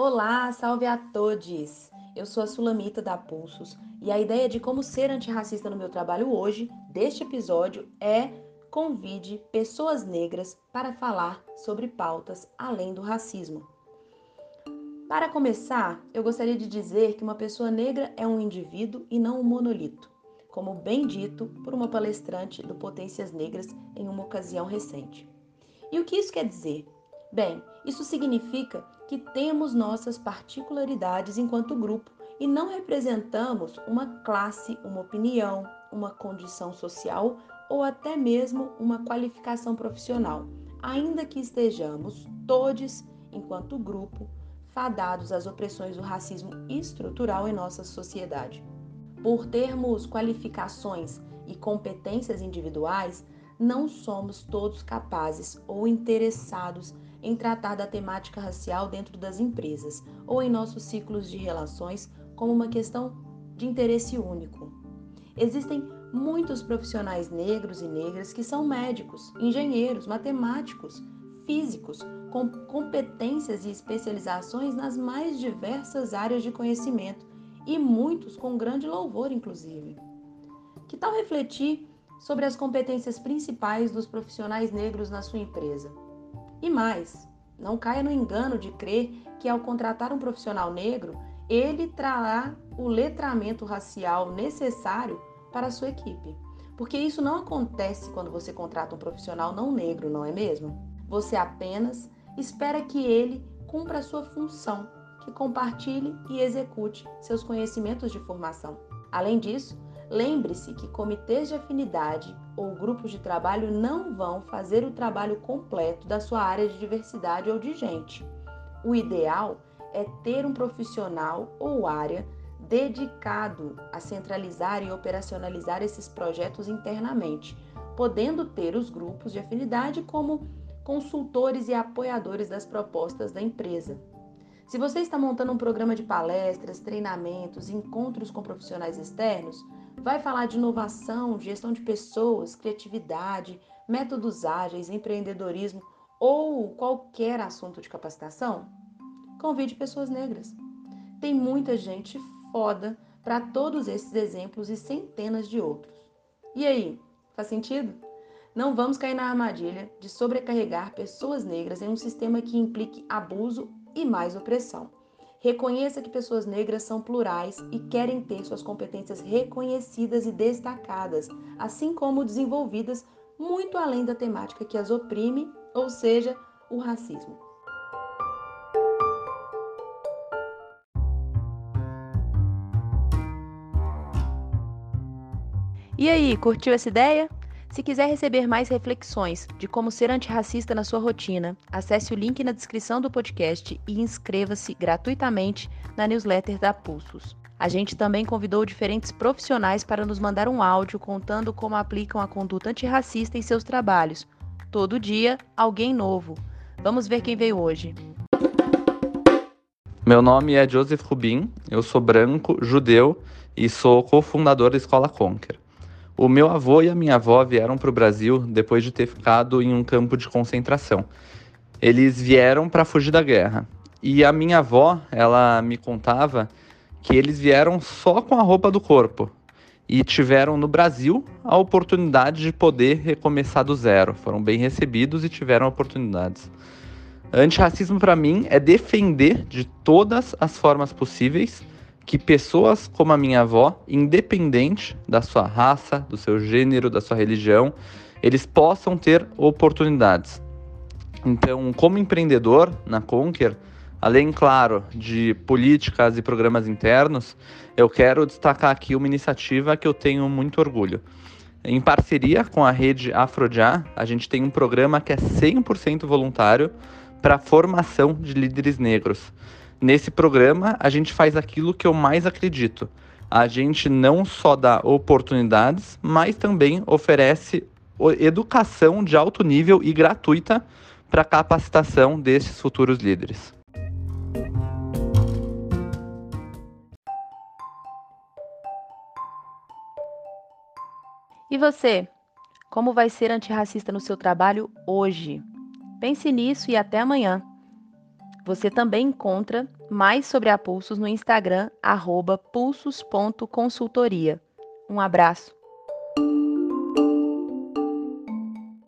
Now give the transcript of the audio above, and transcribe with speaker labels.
Speaker 1: Olá, salve a todos! Eu sou a Sulamita da Pulsos e a ideia de como ser antirracista no meu trabalho hoje, deste episódio, é convide pessoas negras para falar sobre pautas além do racismo. Para começar, eu gostaria de dizer que uma pessoa negra é um indivíduo e não um monolito, como bem dito por uma palestrante do Potências Negras em uma ocasião recente. E o que isso quer dizer? Bem, isso significa que temos nossas particularidades enquanto grupo e não representamos uma classe, uma opinião, uma condição social ou até mesmo uma qualificação profissional, ainda que estejamos todos, enquanto grupo, fadados às opressões do racismo estrutural em nossa sociedade. Por termos qualificações e competências individuais, não somos todos capazes ou interessados em tratar da temática racial dentro das empresas ou em nossos ciclos de relações como uma questão de interesse único. Existem muitos profissionais negros e negras que são médicos, engenheiros, matemáticos, físicos, com competências e especializações nas mais diversas áreas de conhecimento e muitos com grande louvor, inclusive. Que tal refletir sobre as competências principais dos profissionais negros na sua empresa? E mais, não caia no engano de crer que ao contratar um profissional negro, ele trará o letramento racial necessário para a sua equipe. Porque isso não acontece quando você contrata um profissional não negro, não é mesmo? Você apenas espera que ele cumpra a sua função, que compartilhe e execute seus conhecimentos de formação. Além disso, lembre-se que comitês de afinidade ou grupos de trabalho não vão fazer o trabalho completo da sua área de diversidade ou de gente. O ideal é ter um profissional ou área dedicado a centralizar e operacionalizar esses projetos internamente, podendo ter os grupos de afinidade como consultores e apoiadores das propostas da empresa. Se você está montando um programa de palestras, treinamentos, encontros com profissionais externos, vai falar de inovação, gestão de pessoas, criatividade, métodos ágeis, empreendedorismo ou qualquer assunto de capacitação? Convide pessoas negras. Tem muita gente foda para todos esses exemplos e centenas de outros. E aí, faz sentido? Não vamos cair na armadilha de sobrecarregar pessoas negras em um sistema que implique abuso e mais opressão. Reconheça que pessoas negras são plurais e querem ter suas competências reconhecidas e destacadas, assim como desenvolvidas muito além da temática que as oprime, ou seja, o racismo. E aí, curtiu essa ideia? Se quiser receber mais reflexões de como ser antirracista na sua rotina, acesse o link na descrição do podcast e inscreva-se gratuitamente na newsletter da Pulsos. A gente também convidou diferentes profissionais para nos mandar um áudio contando como aplicam a conduta antirracista em seus trabalhos. Todo dia, alguém novo. Vamos ver quem veio hoje.
Speaker 2: Meu nome é Joseph Rubin, eu sou branco, judeu e sou cofundador da Escola Conquer. O meu avô e a minha avó vieram para o Brasil depois de ter ficado em um campo de concentração. Eles vieram para fugir da guerra. E a minha avó, ela me contava que eles vieram só com a roupa do corpo e tiveram no Brasil a oportunidade de poder recomeçar do zero. Foram bem recebidos e tiveram oportunidades. Antirracismo para mim é defender de todas as formas possíveis que pessoas como a minha avó, independente da sua raça, do seu gênero, da sua religião, eles possam ter oportunidades. Então, como empreendedor na Conquer, além, claro, de políticas e programas internos, eu quero destacar aqui uma iniciativa que eu tenho muito orgulho. Em parceria com a rede Afrojá, a gente tem um programa que é 100% voluntário para a formação de líderes negros. Nesse programa, a gente faz aquilo que eu mais acredito. A gente não só dá oportunidades, mas também oferece educação de alto nível e gratuita para capacitação desses futuros líderes.
Speaker 1: E você? Como vai ser antirracista no seu trabalho hoje? Pense nisso e até amanhã. Você também encontra mais sobre a Pulsos no Instagram, pulsos.consultoria. Um abraço!